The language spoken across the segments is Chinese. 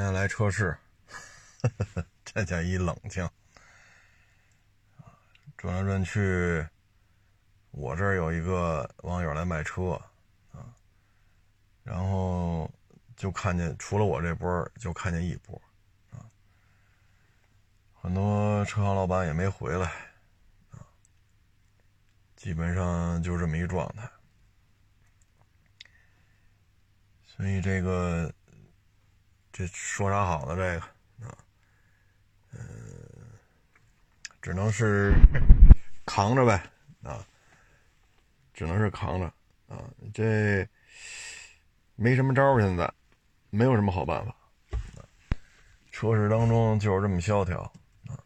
今天来车市，这叫一冷清转来转去，我这儿有一个网友来卖车啊，然后就看见除了我这波，就看见一波啊，很多车行老板也没回来啊，基本上就这么一状态，所以这个。这说啥好呢？这个啊，嗯，只能是扛着呗啊，只能是扛着啊。这没什么招，现在没有什么好办法。车市当中就是这么萧条啊。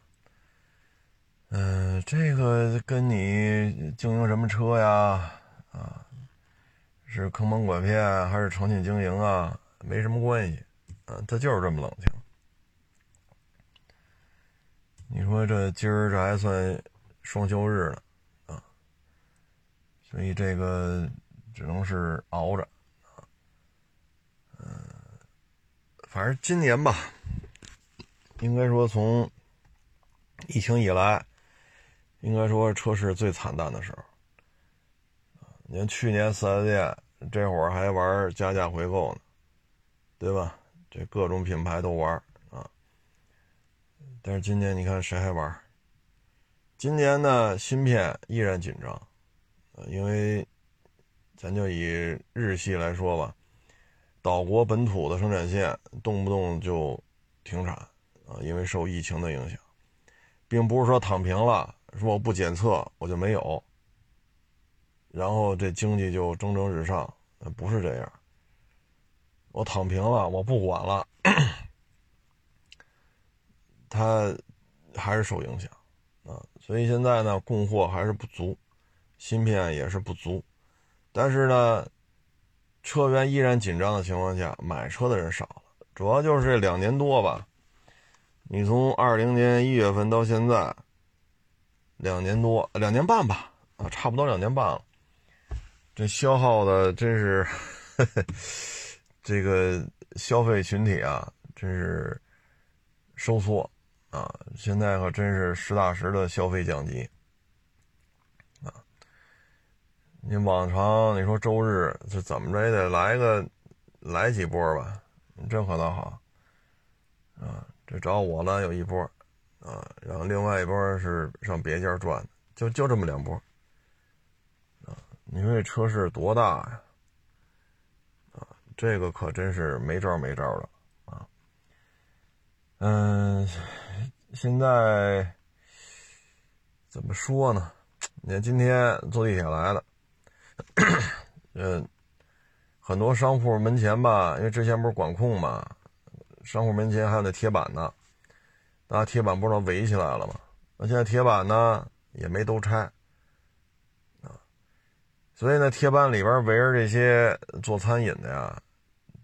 嗯，这个跟你经营什么车呀？啊，是坑蒙拐骗还是诚信经营啊？没什么关系。啊，他就是这么冷清。你说这今儿这还算双休日呢，啊，所以这个只能是熬着，啊，嗯，反正今年吧，应该说从疫情以来，应该说车市最惨淡的时候。你看去年四 S 店这会儿还玩加价回购呢，对吧？这各种品牌都玩啊，但是今年你看谁还玩？今年呢，芯片依然紧张，呃因为咱就以日系来说吧，岛国本土的生产线动不动就停产啊，因为受疫情的影响，并不是说躺平了，说我不检测我就没有，然后这经济就蒸蒸日上，不是这样。我躺平了，我不管了，他还是受影响啊，所以现在呢，供货还是不足，芯片也是不足，但是呢，车源依然紧张的情况下，买车的人少了，主要就是这两年多吧，你从二零年一月份到现在，两年多，两年半吧，啊，差不多两年半了，这消耗的真是。这个消费群体啊，真是收缩啊！现在可真是实打实的消费降级啊！你往常你说周日这怎么着也得来个来几波吧？这可倒好啊！这找我呢有一波啊，然后另外一波是上别家转，就就这么两波啊！你说这车市多大呀？这个可真是没招没招的啊！嗯，现在怎么说呢？你看今天坐地铁来的，嗯，很多商铺门前吧，因为之前不是管控嘛，商铺门前还有那铁板呢，那铁板不是都围起来了吗？那现在铁板呢也没都拆，所以呢，铁板里边围着这些做餐饮的呀。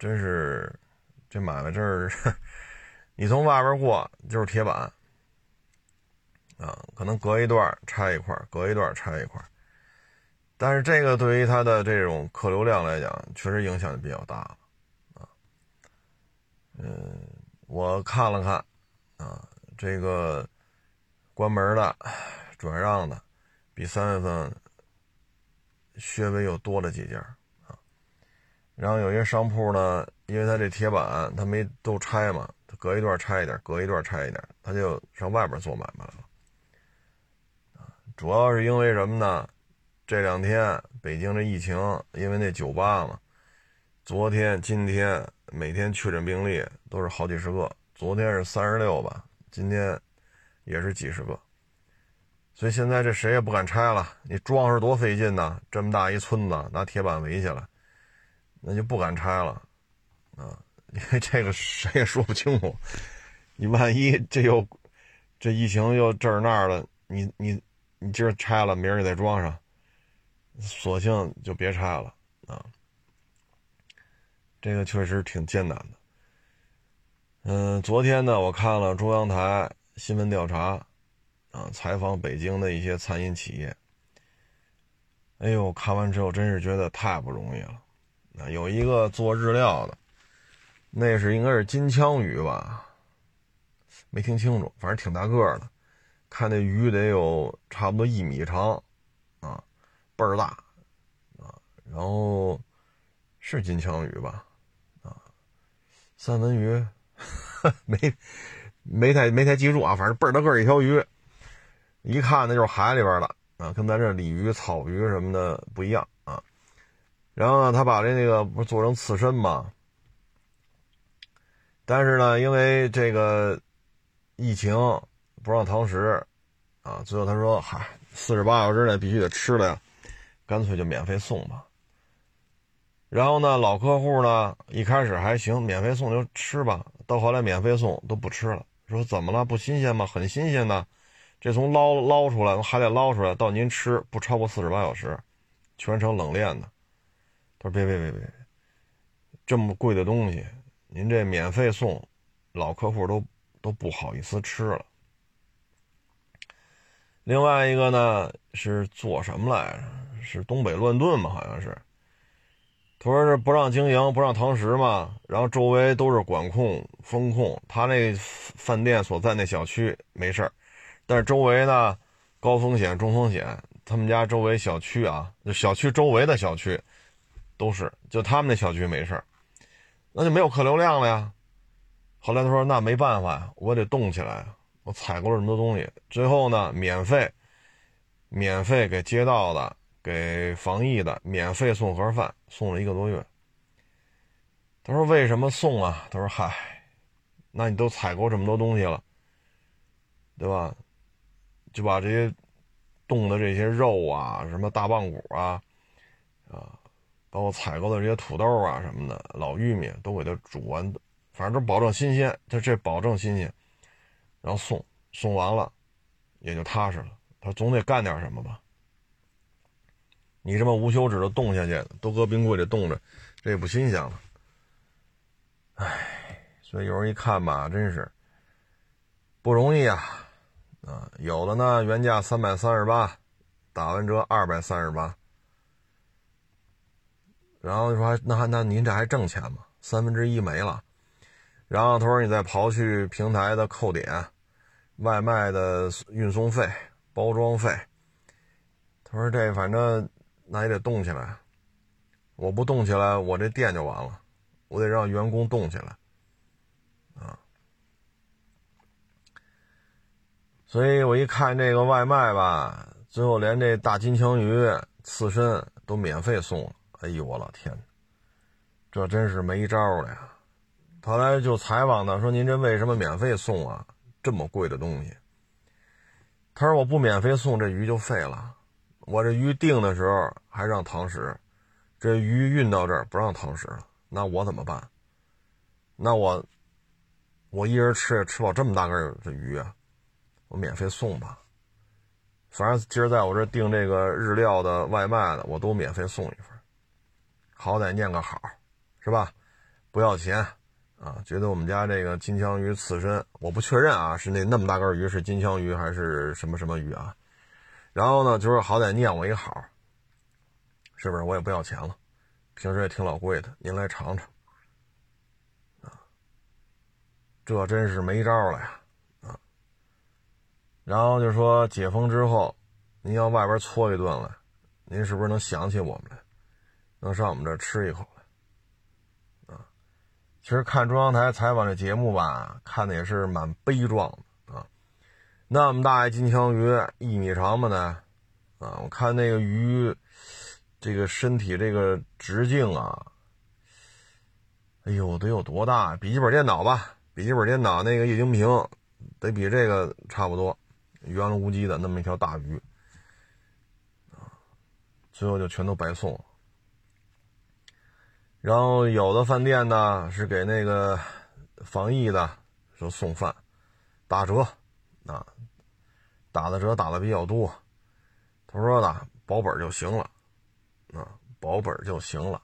真是，这买卖这儿，你从外边过就是铁板，啊，可能隔一段拆一块，隔一段拆一块。但是这个对于他的这种客流量来讲，确实影响就比较大啊。嗯，我看了看，啊，这个关门的、转让的，比三月份稍微又多了几家。然后有些商铺呢，因为它这铁板它没都拆嘛，它隔一段拆一点，隔一段拆一点，他就上外边做买卖了。主要是因为什么呢？这两天北京这疫情，因为那酒吧嘛，昨天、今天每天确诊病例都是好几十个，昨天是三十六吧，今天也是几十个，所以现在这谁也不敢拆了。你装是多费劲呐，这么大一村子，拿铁板围起来。那就不敢拆了，啊，因为这个谁也说不清楚，你万一这又这疫情又这儿那儿的，你你你今儿拆了，明儿再装上，索性就别拆了啊。这个确实挺艰难的。嗯，昨天呢，我看了中央台新闻调查，啊，采访北京的一些餐饮企业，哎呦，看完之后真是觉得太不容易了。有一个做日料的，那是应该是金枪鱼吧？没听清楚，反正挺大个的，看那鱼得有差不多一米长，啊，倍儿大，啊，然后是金枪鱼吧？啊，三文鱼 没没太没太记住啊，反正倍儿大个一条鱼，一看那就是海里边的啊，跟咱这鲤鱼、草鱼什么的不一样啊。然后呢，他把这那个不是做成刺身吗？但是呢，因为这个疫情不让堂食，啊，最后他说：“嗨，四十八小时内必须得吃了呀，干脆就免费送吧。”然后呢，老客户呢一开始还行，免费送就吃吧。到后来免费送都不吃了，说怎么了？不新鲜吗？很新鲜的，这从捞捞出来，从海里捞出来到您吃不超过四十八小时，全程冷链的。他说：“别别别别，这么贵的东西。”您这免费送，老客户都都不好意思吃了。另外一个呢是做什么来着？是东北乱炖嘛？好像是。他说是不让经营，不让堂食嘛。然后周围都是管控、风控。他那饭店所在那小区没事儿，但是周围呢高风险、中风险。他们家周围小区啊，就小区周围的小区都是，就他们那小区没事。那就没有客流量了呀。后来他说：“那没办法呀，我得动起来。我采购了这么多东西，最后呢，免费，免费给街道的、给防疫的免费送盒饭，送了一个多月。”他说：“为什么送啊？”他说：“嗨，那你都采购这么多东西了，对吧？就把这些冻的这些肉啊，什么大棒骨，啊。”包括采购的这些土豆啊什么的，老玉米都给它煮完，反正都保证新鲜。他这保证新鲜，然后送送完了，也就踏实了。他总得干点什么吧？你这么无休止的冻下去，都搁冰柜里冻着，这也不新鲜了。唉，所以有人一看吧，真是不容易啊！啊，有的呢，原价三百三十八，打完折二百三十八。然后说那那您这还挣钱吗？三分之一没了。然后他说你再刨去平台的扣点、外卖的运送费、包装费。他说这反正那也得动起来。我不动起来，我这店就完了。我得让员工动起来。啊。所以我一看这个外卖吧，最后连这大金枪鱼刺身都免费送了。哎呦我老天，这真是没招了呀！后来就采访他，说：“您这为什么免费送啊？这么贵的东西。”他说：“我不免费送，这鱼就废了。我这鱼订的时候还让堂食，这鱼运到这儿不让堂食了，那我怎么办？那我我一人吃也吃不饱这么大个这鱼啊，我免费送吧。反正今儿在我这订这个日料的外卖的，我都免费送一份。”好歹念个好，是吧？不要钱啊！觉得我们家这个金枪鱼刺身，我不确认啊，是那那么大根鱼是金枪鱼还是什么什么鱼啊？然后呢，就是好歹念我一好，是不是？我也不要钱了，平时也挺老贵的，您来尝尝啊！这真是没招了呀啊！然后就说解封之后，您要外边搓一顿了，您是不是能想起我们来？能上我们这吃一口来，啊，其实看中央台采访这节目吧，看的也是蛮悲壮的啊。那么大一金枪鱼，一米长吧呢，啊，我看那个鱼，这个身体这个直径啊，哎呦，得有多大？笔记本电脑吧，笔记本电脑那个液晶屏，得比这个差不多，圆了无叽的那么一条大鱼，啊，最后就全都白送了。然后有的饭店呢是给那个防疫的说送饭打折啊，打的折打的比较多。他说的保本就行了啊，保本就行了。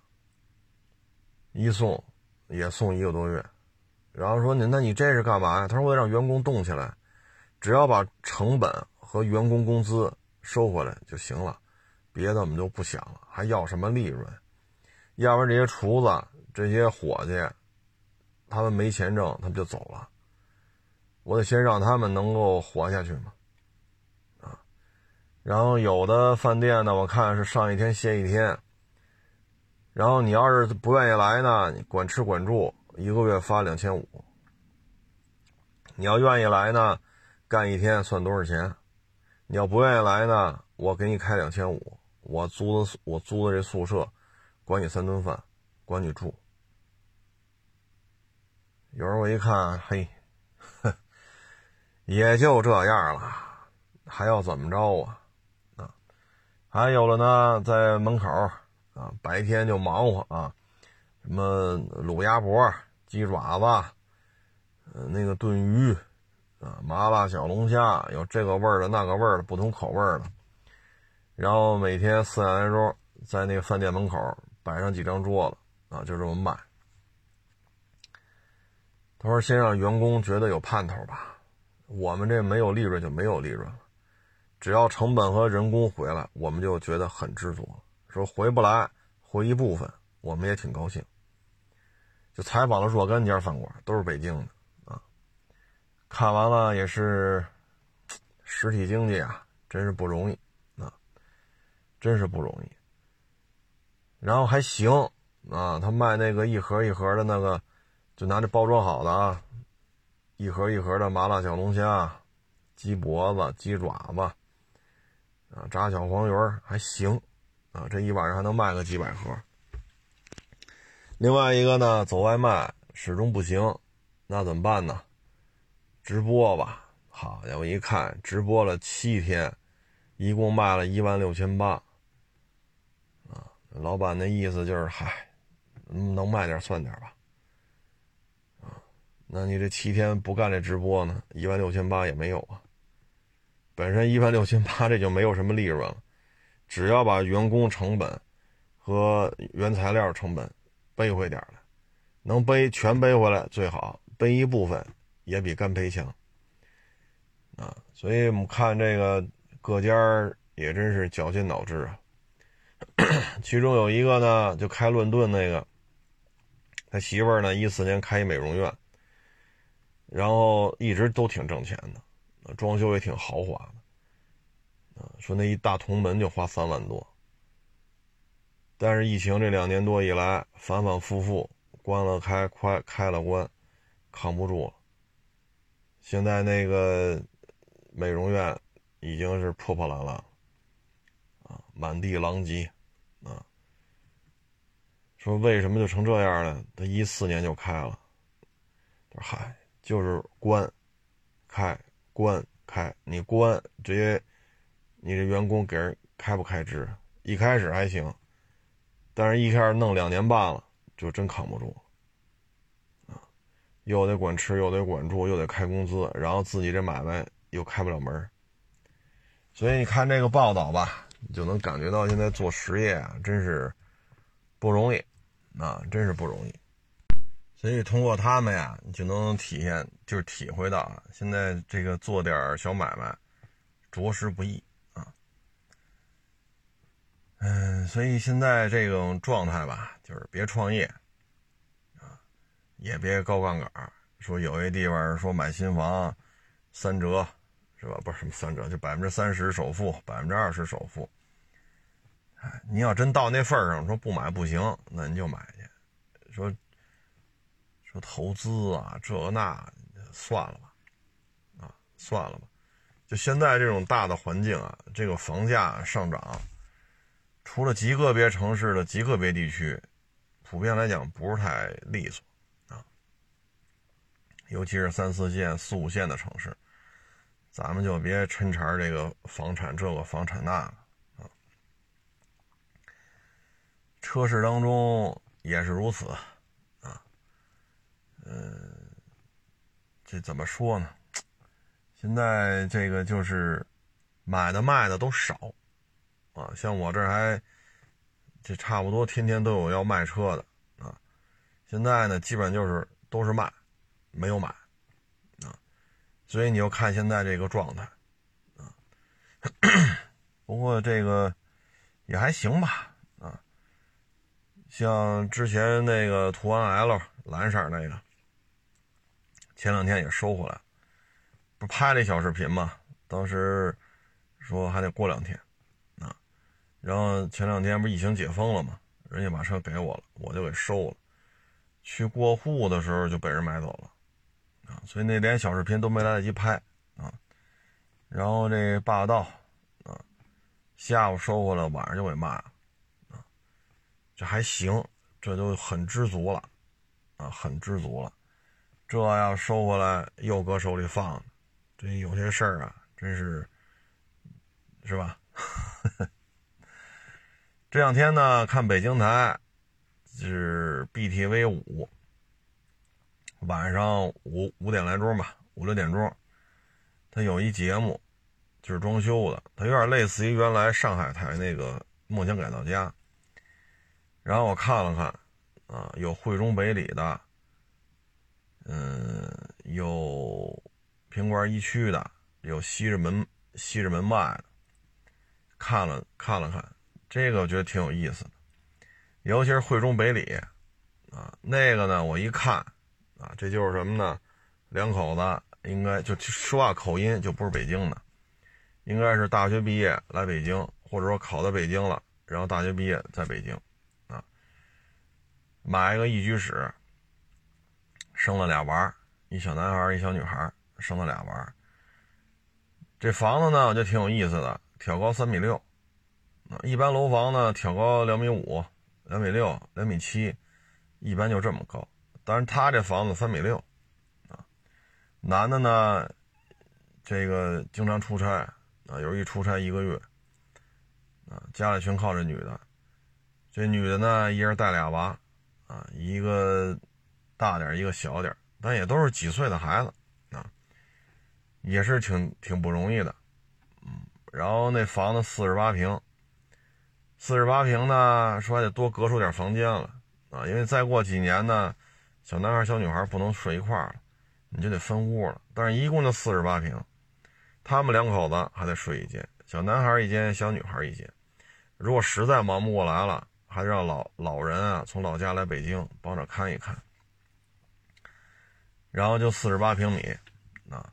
一送也送一个多月，然后说你那你这是干嘛呀？他说我得让员工动起来，只要把成本和员工工资收回来就行了，别的我们就不想了，还要什么利润？要不然这些厨子、这些伙计，他们没钱挣，他们就走了。我得先让他们能够活下去嘛，啊，然后有的饭店呢，我看是上一天歇一天，然后你要是不愿意来呢，管吃管住，一个月发两千五。你要愿意来呢，干一天算多少钱？你要不愿意来呢，我给你开两千五，我租的我租的这宿舍，管你三顿饭，管你住。有时候我一看，嘿。也就这样了，还要怎么着啊？啊，还有了呢，在门口啊，白天就忙活啊，什么卤鸭脖、鸡爪子，呃，那个炖鱼啊，麻辣小龙虾，有这个味儿的、那个味儿的，不同口味儿的。然后每天四点来钟，在那个饭店门口摆上几张桌子啊，就这么卖。他说：“先让员工觉得有盼头吧。”我们这没有利润就没有利润了，只要成本和人工回来，我们就觉得很知足。说回不来，回一部分，我们也挺高兴。就采访了若干家饭馆，都是北京的啊。看完了也是，实体经济啊，真是不容易啊，真是不容易。然后还行啊，他卖那个一盒一盒的那个，就拿这包装好的啊。一盒一盒的麻辣小龙虾、鸡脖子、鸡爪子，啊，炸小黄鱼还行，啊，这一晚上还能卖个几百盒。另外一个呢，走外卖始终不行，那怎么办呢？直播吧。好家伙，一看直播了七天，一共卖了一万六千八。老板的意思就是，嗨，能卖点算点吧。啊那你这七天不干这直播呢？一万六千八也没有啊。本身一万六千八这就没有什么利润了，只要把员工成本和原材料成本背回点来，能背全背回来最好，背一部分也比干赔强。啊，所以我们看这个各家也真是绞尽脑汁啊。其中有一个呢，就开乱炖那个，他媳妇儿呢，一四年开一美容院。然后一直都挺挣钱的，装修也挺豪华的，啊，说那一大铜门就花三万多。但是疫情这两年多以来，反反复复关了开，开开了关，扛不住了。现在那个美容院已经是破破烂烂，满地狼藉，说为什么就成这样了？他一四年就开了，他说嗨。就是关，开，关，开。你关直接，你这员工给人开不开支？一开始还行，但是一开始弄两年半了，就真扛不住啊！又得管吃，又得管住，又得开工资，然后自己这买卖又开不了门所以你看这个报道吧，你就能感觉到现在做实业啊，真是不容易，啊，真是不容易。所以通过他们呀，你就能体现，就是体会到啊，现在这个做点小买卖，着实不易啊。嗯，所以现在这种状态吧，就是别创业啊，也别高杠杆说有些地方说买新房三折，是吧？不是什么三折，就百分之三十首付，百分之二十首付。哎，你要真到那份上，说不买不行，那你就买去。说说。投资啊，这那算了吧，啊，算了吧。就现在这种大的环境啊，这个房价上涨，除了极个别城市的极个别地区，普遍来讲不是太利索啊。尤其是三四线、四五线的城市，咱们就别抻茬这个房产这个房产那个啊。车市当中也是如此。啊嗯，这怎么说呢？现在这个就是买的卖的都少啊，像我这还这差不多天天都有要卖车的啊。现在呢，基本就是都是卖，没有买啊。所以你要看现在这个状态啊。不过这个也还行吧。像之前那个途安 L 蓝色那个。前两天也收回来，不拍了一小视频嘛？当时说还得过两天啊，然后前两天不是疫情解封了嘛，人家把车给我了，我就给收了。去过户的时候就被人买走了啊，所以那连小视频都没来得及拍啊。然后这霸道啊，下午收回来，晚上就给卖了，这还行，这就很知足了啊，很知足了。这要收回来又搁手里放，这有些事儿啊，真是，是吧？这两天呢，看北京台是 BTV 五，晚上五五点来钟吧，五六点钟，他有一节目，就是装修的，它有点类似于原来上海台那个《梦想改造家》。然后我看了看，啊，有汇中北里的。嗯，有平关一区的，有西直门西直门外的，看了看了看，这个我觉得挺有意思的，尤其是汇中北里啊，那个呢，我一看啊，这就是什么呢？两口子应该就说话口音就不是北京的，应该是大学毕业来北京，或者说考到北京了，然后大学毕业在北京，买一个一居室。生了俩娃，一小男孩一小女孩生了俩娃。这房子呢，我觉得挺有意思的，挑高三米六。一般楼房呢，挑高两米五、两米六、两米七，一般就这么高。但是他这房子三米六，啊，男的呢，这个经常出差啊，有一出差一个月，啊，家里全靠这女的。这女的呢，一人带俩娃，啊，一个。大点一个小点但也都是几岁的孩子啊，也是挺挺不容易的，嗯。然后那房子四十八平，四十八平呢，说还得多隔出点房间了啊，因为再过几年呢，小男孩小女孩不能睡一块儿了，你就得分屋了。但是一共就四十八平，他们两口子还得睡一间，小男孩一间，小女孩一间。如果实在忙不过来了，还让老老人啊从老家来北京帮着看一看。然后就四十八平米，啊，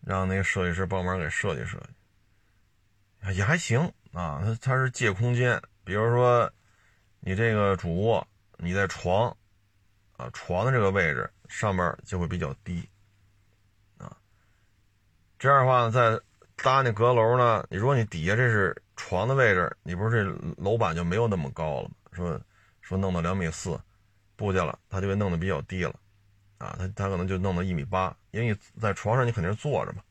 让那个设计师帮忙给设计设计，也还行啊。它它是借空间，比如说你这个主卧，你在床，啊，床的这个位置上面就会比较低，啊，这样的话呢，在搭那阁楼呢，你如果你底下这是床的位置，你不是这楼板就没有那么高了吗？说说弄到两米四，布去了，它就会弄得比较低了。啊，他他可能就弄到一米八，因为你在床上你肯定是坐着嘛，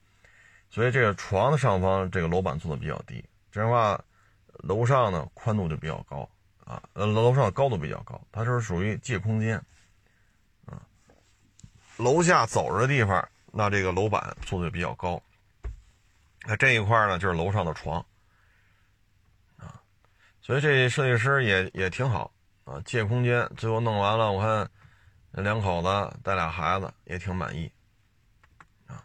所以这个床的上方这个楼板做的比较低，这样的话，楼上呢宽度就比较高啊，呃楼上的高度比较高，它是属于借空间，啊，楼下走着的地方，那这个楼板做的就比较高，那这一块呢就是楼上的床，所以这设计师也也挺好啊，借空间，最后弄完了，我看。那两口子带俩孩子也挺满意，啊，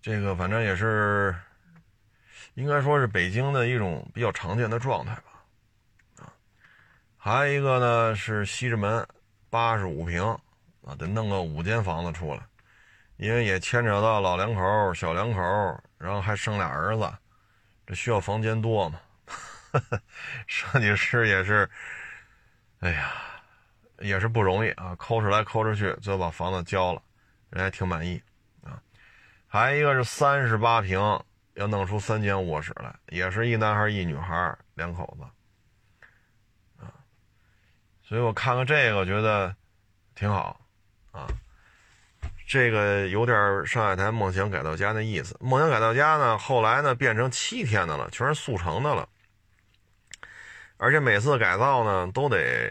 这个反正也是，应该说是北京的一种比较常见的状态吧，啊，还有一个呢是西直门，八十五平，啊，得弄个五间房子出来，因为也牵扯到老两口、小两口，然后还生俩儿子，这需要房间多嘛，设计师也是，哎呀。也是不容易啊，抠出来抠出去，最后把房子交了，人还挺满意啊。还一个是三十八平，要弄出三间卧室来，也是一男孩一女孩两口子啊。所以我看看这个，觉得挺好啊。这个有点上海滩梦想改造家的意思。梦想改造家呢，后来呢变成七天的了，全是速成的了，而且每次改造呢都得。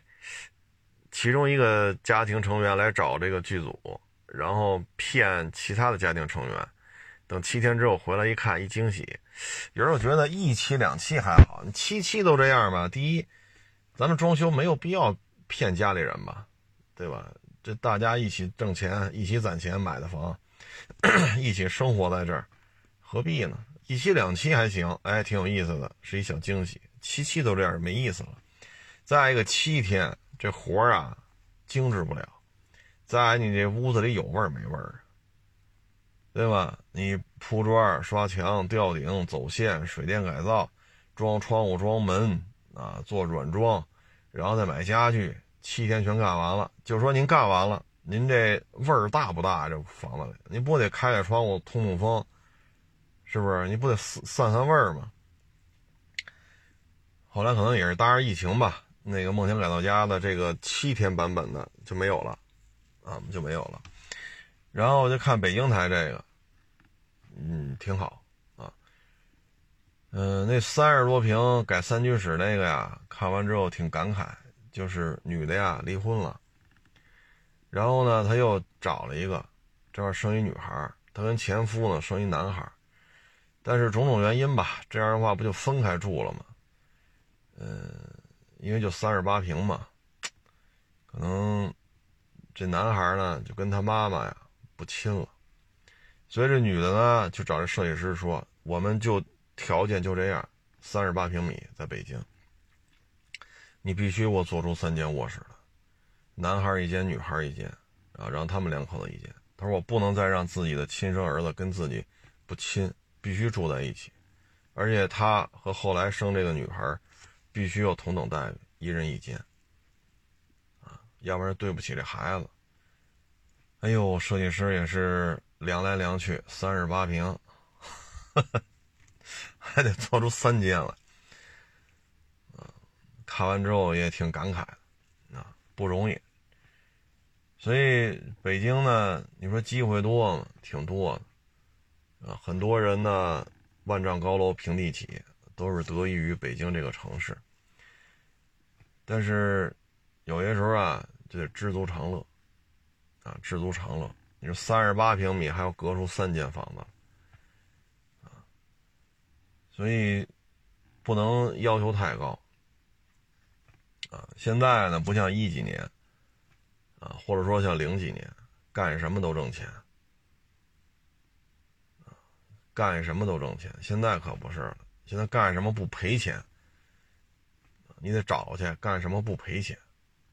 其中一个家庭成员来找这个剧组，然后骗其他的家庭成员，等七天之后回来一看，一惊喜。有人觉得一期两期还好，你七期都这样吧？第一，咱们装修没有必要骗家里人吧，对吧？这大家一起挣钱，一起攒钱买的房，一起生活在这儿，何必呢？一期两期还行，哎，挺有意思的，是一小惊喜。七七都这样没意思了。再一个七天。这活儿啊，精致不了。再你这屋子里有味儿没味儿？对吧？你铺砖、刷墙、吊顶、走线、水电改造、装窗户、装门啊，做软装，然后再买家具，七天全干完了。就说您干完了，您这味儿大不大？这房子里，您不得开开窗户通通风？是不是？你不得散散味儿吗？后来可能也是搭着疫情吧，那个梦想改造家的这个七天版本的就没有了，啊，就没有了。然后我就看北京台这个，嗯，挺好啊。嗯，那三十多平改三居室那个呀，看完之后挺感慨，就是女的呀离婚了，然后呢，她又找了一个，这块生一女孩，她跟前夫呢生一男孩，但是种种原因吧，这样的话不就分开住了吗？嗯，因为就三十八平嘛，可能这男孩呢就跟他妈妈呀。不亲了，所以这女的呢就找这设计师说：“我们就条件就这样，三十八平米，在北京，你必须我做出三间卧室来，男孩一间，女孩一间，啊，让他们两口子一间。他说我不能再让自己的亲生儿子跟自己不亲，必须住在一起，而且他和后来生这个女孩，必须要同等待遇，一人一间，啊，要不然对不起这孩子。”哎呦，设计师也是量来量去，三十八平，还得做出三间来。看完之后也挺感慨的，啊，不容易。所以北京呢，你说机会多吗？挺多的，啊，很多人呢，万丈高楼平地起，都是得益于北京这个城市。但是有些时候啊，就得知足常乐。啊，知足常乐。你说三十八平米还要隔出三间房子，啊，所以不能要求太高。啊，现在呢不像一几年，啊，或者说像零几年，干什么都挣钱，啊，干什么都挣钱。现在可不是了，现在干什么不赔钱，你得找去干什么不赔钱，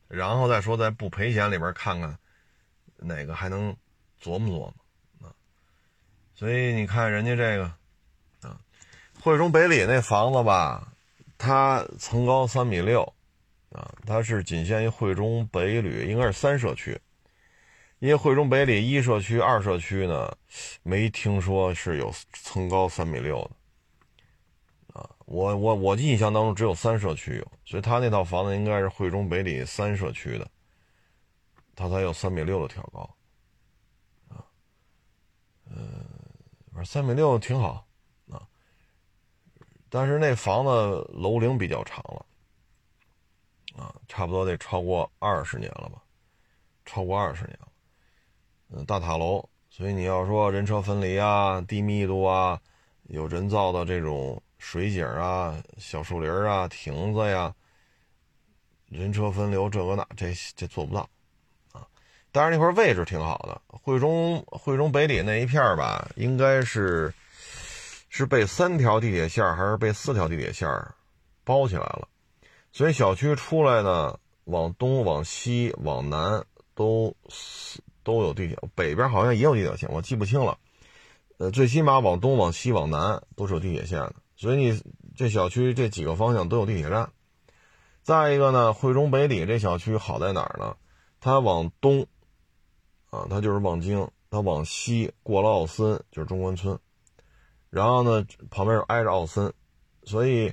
然后再说在不赔钱里边看看。哪个还能琢磨琢磨啊？所以你看人家这个啊，汇中北里那房子吧，它层高三米六啊，它是仅限于汇中北里，应该是三社区。因为汇中北里一社区、二社区呢，没听说是有层高三米六的。我我我印象当中只有三社区有，所以他那套房子应该是汇中北里三社区的。他才有三米六的挑高，啊，嗯，反正三米六挺好，啊，但是那房子楼龄比较长了，啊，差不多得超过二十年了吧，超过二十年了，嗯，大塔楼，所以你要说人车分离啊，低密度啊，有人造的这种水井啊，小树林啊，亭子呀，人车分流这个那，这这做不到啊。但是那块位置挺好的，汇中汇中北里那一片吧，应该是是被三条地铁线还是被四条地铁线包起来了，所以小区出来呢，往东、往西、往南都都有地铁，北边好像也有地铁线，我记不清了。呃，最起码往东、往西、往南都是有地铁线的，所以你这小区这几个方向都有地铁站。再一个呢，汇中北里这小区好在哪儿呢？它往东。啊，它就是望京，它往西过了奥森就是中关村，然后呢旁边又挨着奥森，所以，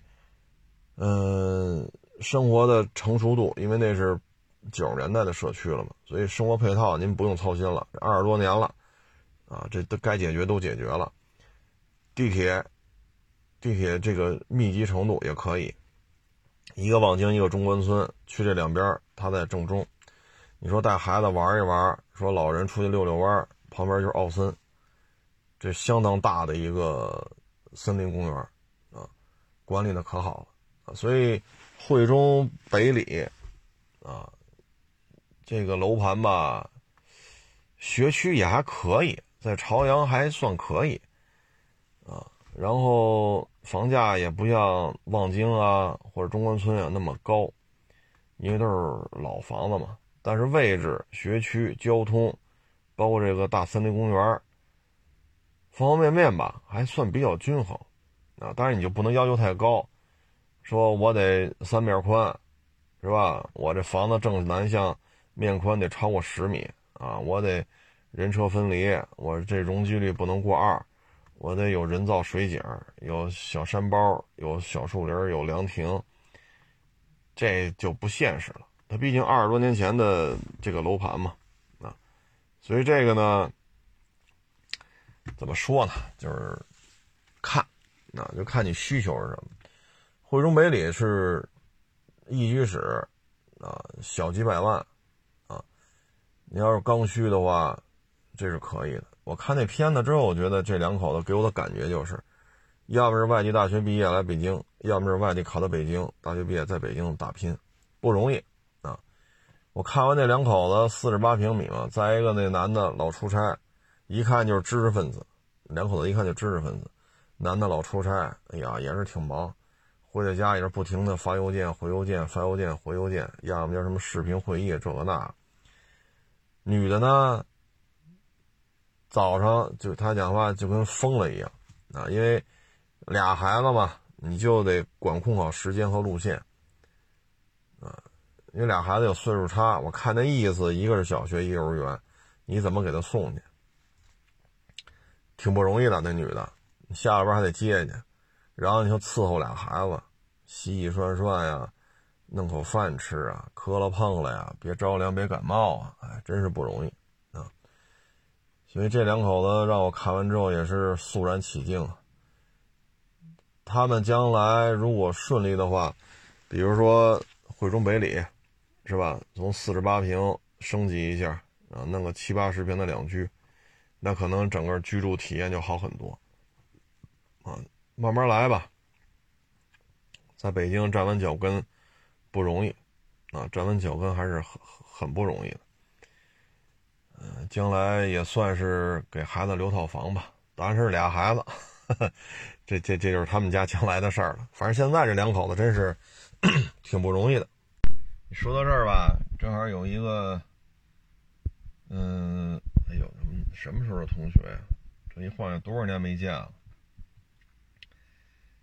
嗯，生活的成熟度，因为那是九十年代的社区了嘛，所以生活配套您不用操心了，二十多年了，啊，这都该解决都解决了，地铁，地铁这个密集程度也可以，一个望京一个中关村，去这两边它在正中。你说带孩子玩一玩，说老人出去遛遛弯，旁边就是奥森，这相当大的一个森林公园啊，管理的可好了。所以汇中北里啊，这个楼盘吧，学区也还可以，在朝阳还算可以啊。然后房价也不像望京啊或者中关村啊那么高，因为都是老房子嘛。但是位置、学区、交通，包括这个大森林公园，方方面面吧，还算比较均衡啊。当然你就不能要求太高，说我得三面宽，是吧？我这房子正南向面宽得超过十米啊，我得人车分离，我这容积率不能过二。我得有人造水景，有小山包，有小树林，有凉亭，这就不现实了。它毕竟二十多年前的这个楼盘嘛，啊，所以这个呢，怎么说呢？就是看，那就看你需求是什么。汇中北里是一居室，啊，小几百万，啊，你要是刚需的话，这是可以的。我看那片子之后，我觉得这两口子给我的感觉就是，要么是外地大学毕业来北京，要么是外地考到北京，大学毕业在北京打拼，不容易啊！我看完那两口子四十八平米嘛，再一个那男的老出差，一看就是知识分子，两口子一看就知识分子，男的老出差，哎呀也是挺忙，回到家也是不停的发邮件、回邮件、发邮件、回邮件，要么就什么视频会议这个那，女的呢？早上就他讲话就跟疯了一样啊，因为俩孩子嘛，你就得管控好时间和路线啊。因为俩孩子有岁数差，我看那意思，一个是小学，一幼儿园，你怎么给他送去？挺不容易的，那女的下了班还得接去，然后你就伺候俩孩子，洗洗涮涮呀，弄口饭吃啊，磕了碰了呀，别着凉，别感冒啊，哎，真是不容易。因为这两口子让我看完之后也是肃然起敬。他们将来如果顺利的话，比如说汇中北里，是吧？从四十八平升级一下啊，弄个七八十平的两居，那可能整个居住体验就好很多。啊，慢慢来吧。在北京站稳脚跟不容易，啊，站稳脚跟还是很很不容易的。嗯，将来也算是给孩子留套房吧。当然是俩孩子，这这这就是他们家将来的事儿了。反正现在这两口子真是 挺不容易的。说到这儿吧，正好有一个，嗯，哎呦，什么什么时候的同学呀？这一晃眼多少年没见了。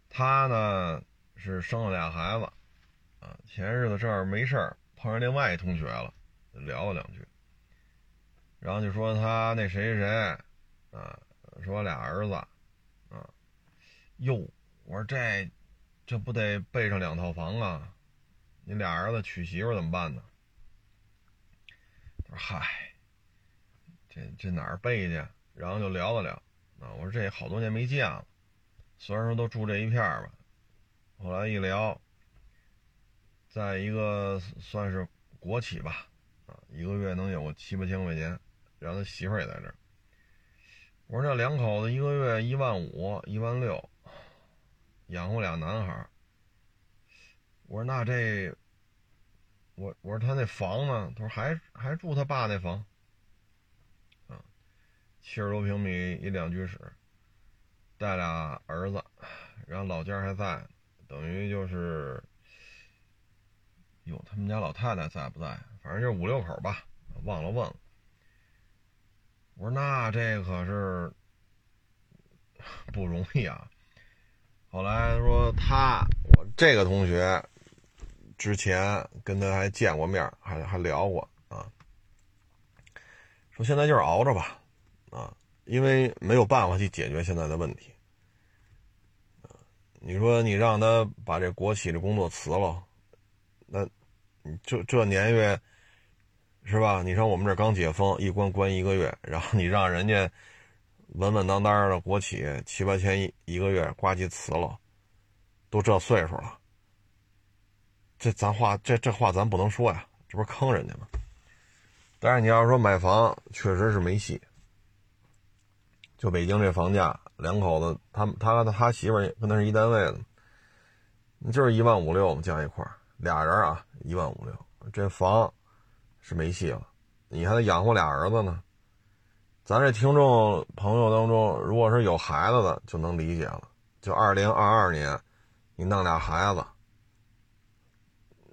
他呢是生了俩孩子，啊，前日子这儿没事儿碰上另外一同学了，聊了两句。然后就说他那谁谁谁，啊，说俩儿子，啊，哟，我说这这不得备上两套房啊？你俩儿子娶媳妇怎么办呢？他说嗨，这这哪儿备去？然后就聊了聊，啊，我说这好多年没见了，虽然说都住这一片吧，后来一聊，在一个算是国企吧，啊，一个月能有个七八千块钱。然后他媳妇儿也在这儿。我说那两口子一个月一万五、一万六，养活俩男孩儿。我说那这，我我说他那房呢？他说还还住他爸那房。啊，七十多平米一两居室，带俩儿子，然后老家还在，等于就是，哟，他们家老太太在不在？反正就五六口吧，忘了问了。我说那这可是不容易啊！后来说他，我这个同学之前跟他还见过面，还还聊过啊。说现在就是熬着吧，啊，因为没有办法去解决现在的问题。你说你让他把这国企的工作辞了，那这这年月。是吧？你说我们这刚解封，一关关一个月，然后你让人家稳稳当当的国企七八千一一个月，呱唧辞了，都这岁数了，这咱话这这话咱不能说呀，这不是坑人家吗？但是你要说买房，确实是没戏。就北京这房价，两口子，他他他媳妇跟他是一单位的，就是一万五六我们加一块俩人啊，一万五六，这房。是没戏了，你还得养活俩儿子呢。咱这听众朋友当中，如果是有孩子的，就能理解了。就二零二二年，你弄俩孩子，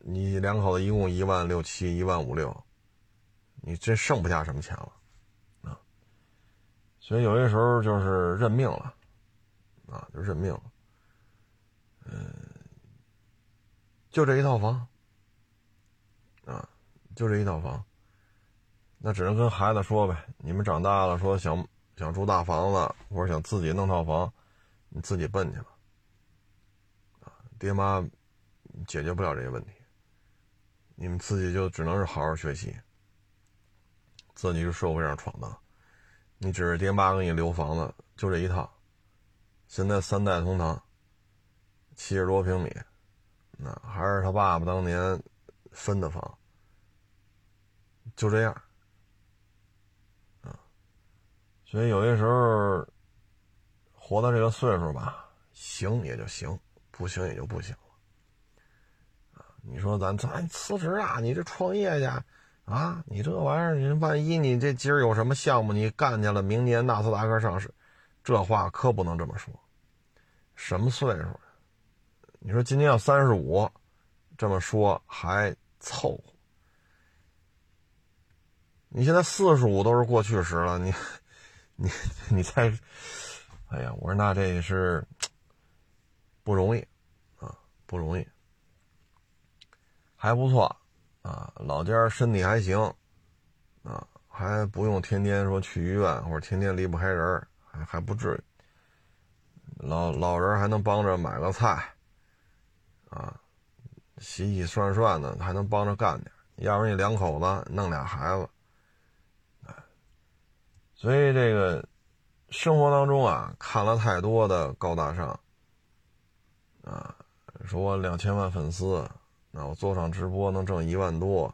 你两口子一共一万六七，一万五六，你这剩不下什么钱了啊。所以有些时候就是认命了啊，就认命了。嗯，就这一套房，就这一套房，那只能跟孩子说呗。你们长大了，说想想住大房子，或者想自己弄套房，你自己奔去吧。啊，爹妈解决不了这些问题，你们自己就只能是好好学习，自己去社会上闯荡。你只是爹妈给你留房子，就这一套，现在三代同堂。七十多平米，那还是他爸爸当年分的房，就这样，啊，所以有些时候活到这个岁数吧，行也就行，不行也就不行了，啊，你说咱咱辞职啊，你这创业去啊，你这玩意儿，你万一你这今儿有什么项目你干去了，明年纳斯达克上市，这话可不能这么说，什么岁数？你说今年要三十五，这么说还凑合。你现在四十五都是过去时了，你，你，你再，哎呀，我说那这是不容易啊，不容易，还不错啊，老家身体还行啊，还不用天天说去医院或者天天离不开人，还还不至于。老老人还能帮着买个菜。啊，洗洗涮涮的还能帮着干点，要不然你两口子弄俩孩子，所以这个生活当中啊，看了太多的高大上，啊，说我两千万粉丝，那我做场直播能挣一万多，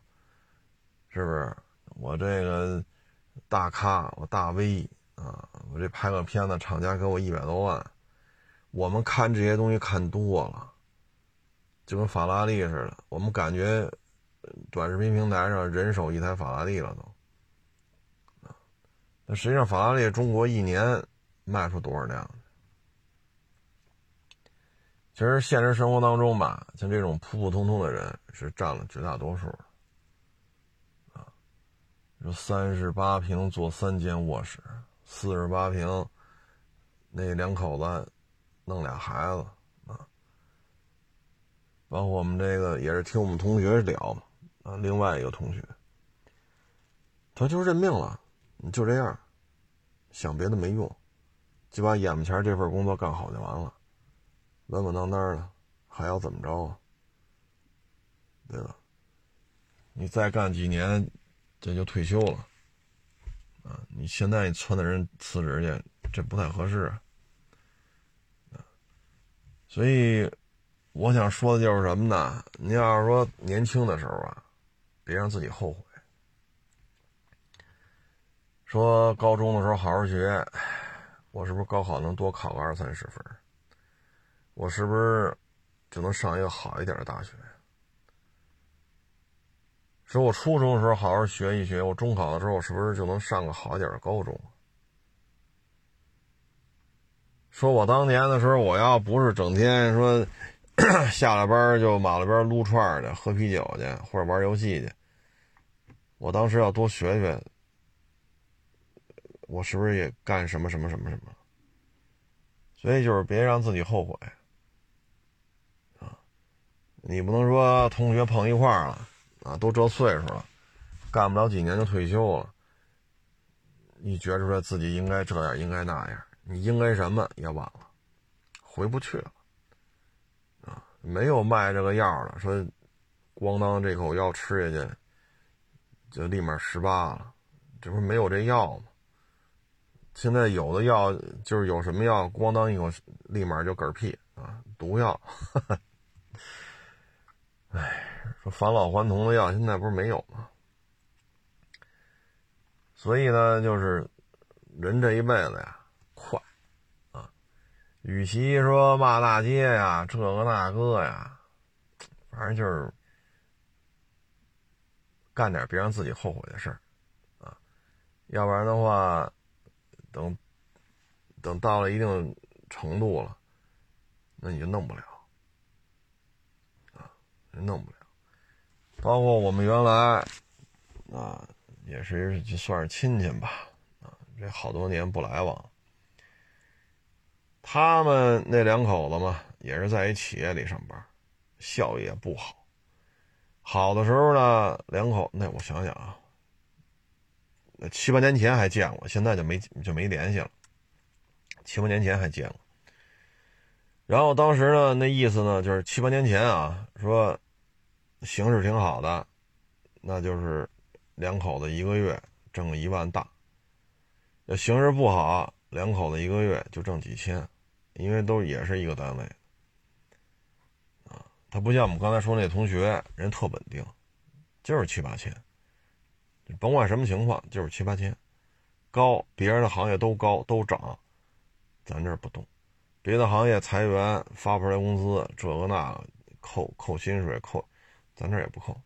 是不是？我这个大咖，我大 V 啊，我这拍个片子，厂家给我一百多万，我们看这些东西看多了。就跟法拉利似的，我们感觉短视频平台上人手一台法拉利了都，那实际上法拉利中国一年卖出多少辆？其实现实生活当中吧，像这种普普通通的人是占了绝大多数啊，有三十八平坐三间卧室，四十八平那两口子弄俩孩子。包括我们这个也是听我们同学聊嘛，啊，另外一个同学，他就认命了，你就这样，想别的没用，就把眼前这份工作干好就完了，稳稳当当的，还要怎么着啊？对吧？你再干几年，这就退休了，啊，你现在你撺的人辞职去，这不太合适，啊，所以。我想说的就是什么呢？你要是说年轻的时候啊，别让自己后悔。说高中的时候好好学，我是不是高考能多考个二三十分？我是不是就能上一个好一点的大学？说我初中的时候好好学一学，我中考的时候我是不是就能上个好一点的高中？说我当年的时候，我要不是整天说。下了班就马路边撸串去、喝啤酒去，或者玩游戏去。我当时要多学学，我是不是也干什么什么什么什么？所以就是别让自己后悔啊！你不能说同学碰一块儿了啊，都这岁数了，干不了几年就退休了。你觉出来自己应该这样，应该那样，你应该什么也晚了，回不去了啊。没有卖这个药的，说咣当这口药吃下去，就立马十八了，这不是没有这药吗？现在有的药就是有什么药，咣当一口立马就嗝屁啊，毒药。哎，说返老还童的药现在不是没有吗？所以呢，就是人这一辈子呀。快啊与其说骂大街呀，这个那个呀，反正就是干点别让自己后悔的事儿啊，要不然的话，等等到了一定程度了，那你就弄不了啊，弄不了。包括我们原来啊，也是就算是亲戚吧，啊，这好多年不来往。他们那两口子嘛，也是在一企业里上班，效益也不好。好的时候呢，两口那我想想啊，七八年前还见过，现在就没就没联系了。七八年前还见过，然后当时呢，那意思呢，就是七八年前啊，说形势挺好的，那就是两口子一个月挣一万大。要形势不好，两口子一个月就挣几千。因为都也是一个单位，啊，他不像我们刚才说那同学，人特稳定，就是七八千，甭管什么情况，就是七八千，高，别人的行业都高都涨，咱这儿不动，别的行业裁员发不出来工资，这个那个扣扣薪水扣，咱这儿也不扣，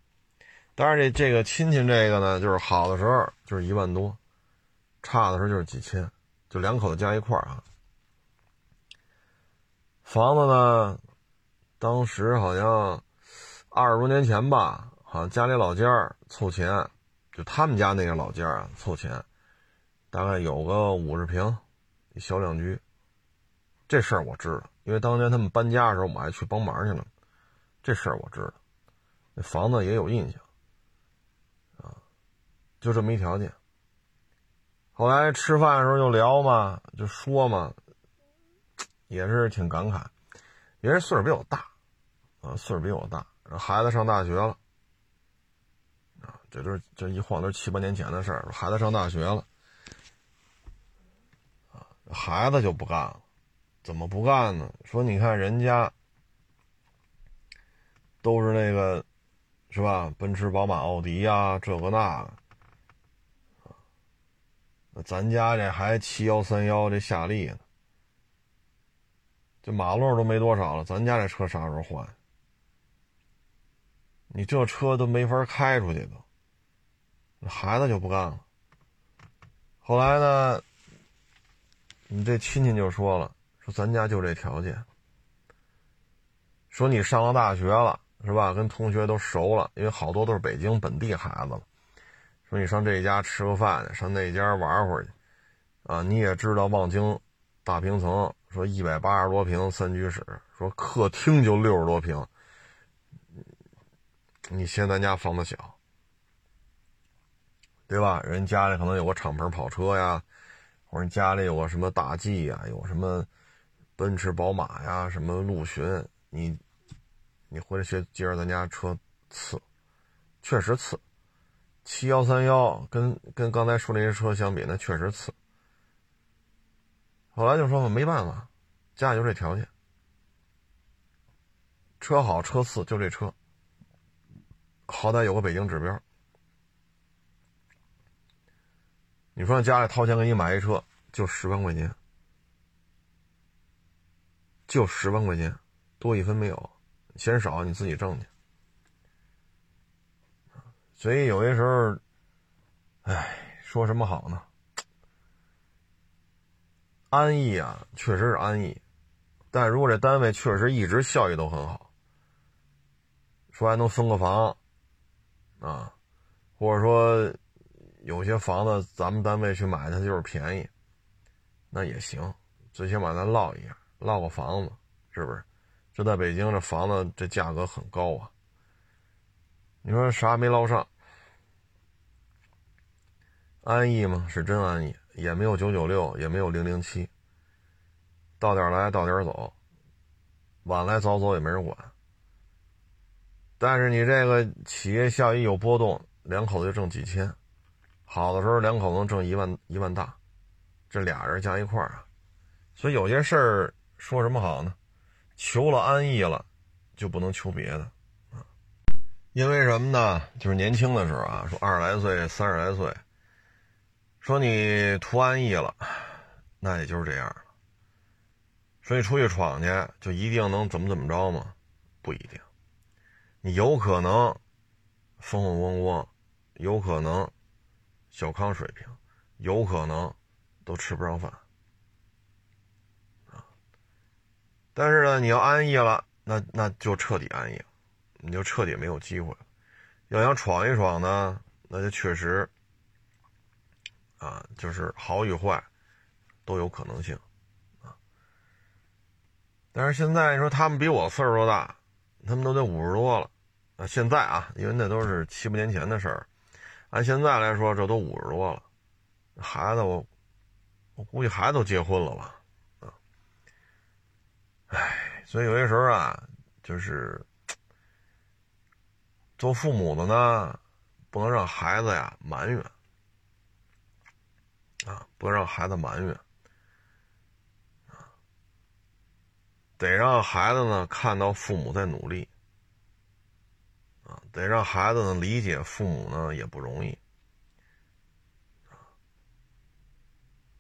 当然这这个亲戚这个呢，就是好的时候就是一万多，差的时候就是几千，就两口子加一块儿啊。房子呢？当时好像二十多年前吧，好像家里老家凑钱，就他们家那个老家啊凑钱，大概有个五十平小两居。这事儿我知道，因为当年他们搬家的时候，我还去帮忙去了。这事儿我知道，那房子也有印象啊，就这么一条件。后来吃饭的时候就聊嘛，就说嘛。也是挺感慨，也是岁数比我大，啊，岁数比我大，孩子上大学了，啊，这都是这一晃都是七八年前的事儿，孩子上大学了，啊，孩子就不干了，怎么不干呢？说你看人家都是那个，是吧？奔驰、宝马、奥迪呀，这个那个，那咱家这还七幺三幺这夏利呢。这马路都没多少了，咱家这车啥时候换？你这车都没法开出去都，孩子就不干了。后来呢，你这亲戚就说了，说咱家就这条件，说你上了大学了是吧？跟同学都熟了，因为好多都是北京本地孩子了说你上这家吃个饭，上那家玩会儿去，啊，你也知道望京大平层。说一百八十多平三居室，说客厅就六十多平。你嫌咱家房子小，对吧？人家里可能有个敞篷跑车呀，或者家里有个什么大 G 呀，有什么奔驰、宝马呀，什么陆巡，你你回来接接着咱家车次，确实次。七幺三幺跟跟刚才说那些车相比，那确实次。后来就说嘛，没办法，家里就这条件，车好车次就这车，好歹有个北京指标。你说家里掏钱给你买一车，就十万块钱，就十万块钱，多一分没有，嫌少你自己挣去。所以有些时候，哎，说什么好呢？安逸啊，确实是安逸，但如果这单位确实一直效益都很好，说还能分个房，啊，或者说有些房子咱们单位去买它就是便宜，那也行，最起码咱落一下，落个房子，是不是？这在北京这房子这价格很高啊，你说啥没捞上？安逸吗？是真安逸。也没有九九六，也没有零零七，到点来到点走，晚来早走也没人管。但是你这个企业效益有波动，两口子就挣几千，好的时候两口子能挣一万一万大，这俩人加一块儿啊。所以有些事儿说什么好呢？求了安逸了，就不能求别的啊。因为什么呢？就是年轻的时候啊，说二十来岁、三十来岁。说你图安逸了，那也就是这样了。说你出去闯去，就一定能怎么怎么着吗？不一定。你有可能风风光光，有可能小康水平，有可能都吃不上饭。但是呢，你要安逸了，那那就彻底安逸了，你就彻底没有机会了。要想闯一闯呢，那就确实。啊，就是好与坏都有可能性啊。但是现在你说他们比我岁数都大，他们都得五十多了啊。现在啊，因为那都是七八年前的事儿，按现在来说，这都五十多了，孩子我我估计孩子都结婚了吧啊。唉，所以有些时候啊，就是 做父母的呢。不能让孩子呀埋怨，啊，不能让孩子埋怨，得让孩子呢看到父母在努力，啊，得让孩子呢理解父母呢也不容易，啊，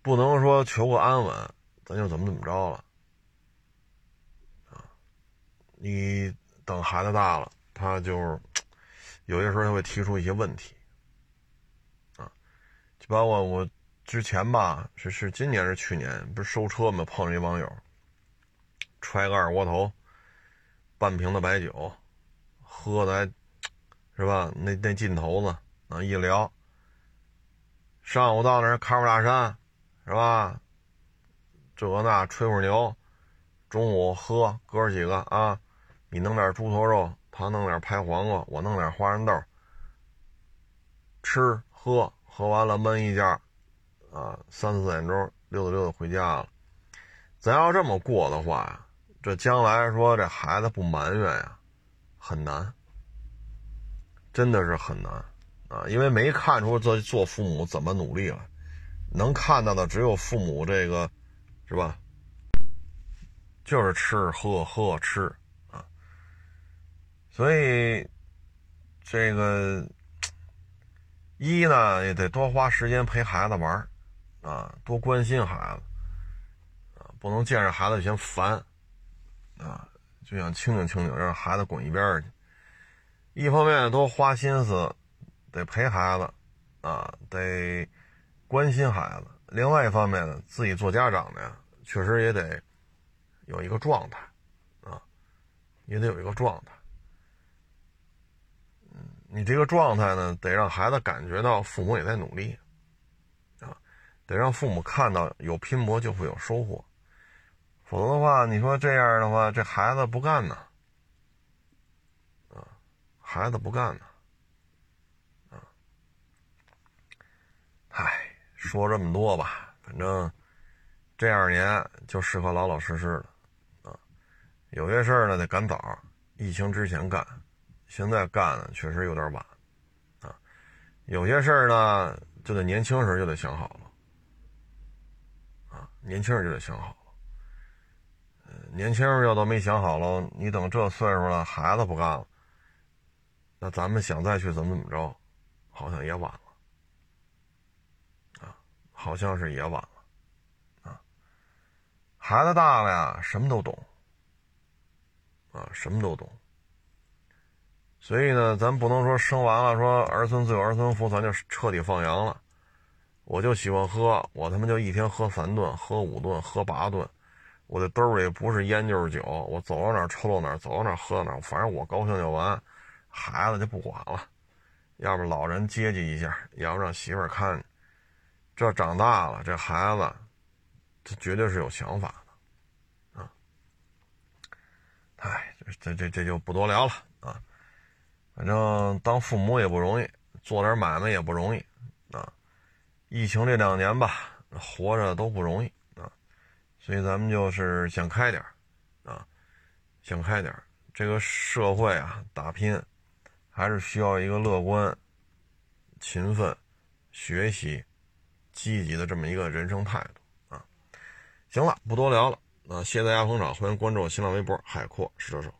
不能说求个安稳，咱就怎么怎么着了，啊，你等孩子大了，他就。有些时候他会提出一些问题，啊，就包括我之前吧，是是今年是去年，不是收车嘛，碰着一网友，揣个二锅头，半瓶的白酒，喝的还，是吧？那那劲头子啊，一聊，上午到那儿看会大山，是吧？这那吹会牛，中午喝哥几个啊，你弄点猪头肉。他弄点拍黄瓜，我弄点花生豆，吃喝喝完了闷一觉，啊，三四点钟溜达溜达回家了。咱要这么过的话，这将来说这孩子不埋怨呀，很难，真的是很难啊！因为没看出这做父母怎么努力了，能看到的只有父母这个，是吧？就是吃喝喝吃啊。所以，这个一呢也得多花时间陪孩子玩啊，多关心孩子，啊，不能见着孩子就嫌烦，啊，就想清静清静，让孩子滚一边去。一方面多花心思，得陪孩子，啊，得关心孩子；另外一方面呢，自己做家长的呀，确实也得有一个状态，啊，也得有一个状态。嗯你这个状态呢，得让孩子感觉到父母也在努力，啊，得让父母看到有拼搏就会有收获，否则的话，你说这样的话，这孩子不干呢，啊，孩子不干呢，啊，唉，说这么多吧，反正这二年就适合老老实实的，啊，有些事儿呢得赶早，疫情之前干。现在干确实有点晚，啊，有些事儿呢就得年轻时候就得想好了，啊，年轻人就得想好，年轻人要都没想好了，你等这岁数了，孩子不干了，那咱们想再去怎么怎么着，好像也晚了，啊，好像是也晚了，啊，孩子大了呀，什么都懂，啊，什么都懂。所以呢，咱不能说生完了说儿孙自有儿孙福，咱就彻底放羊了。我就喜欢喝，我他妈就一天喝三顿，喝五顿，喝八顿。我的兜里不是烟就是酒，我走到哪抽到哪，走到哪喝到哪，反正我高兴就完。孩子就不管了，要不老人接济一下，要不让媳妇看。这长大了，这孩子，这绝对是有想法的，啊。哎，这这这就不多聊了啊。反正当父母也不容易，做点买卖也不容易啊。疫情这两年吧，活着都不容易，所以咱们就是想开点啊，想开点这个社会啊，打拼还是需要一个乐观、勤奋、学习、积极的这么一个人生态度啊。行了，不多聊了啊，谢谢大家捧场，欢迎关注新浪微博“海阔试车手”。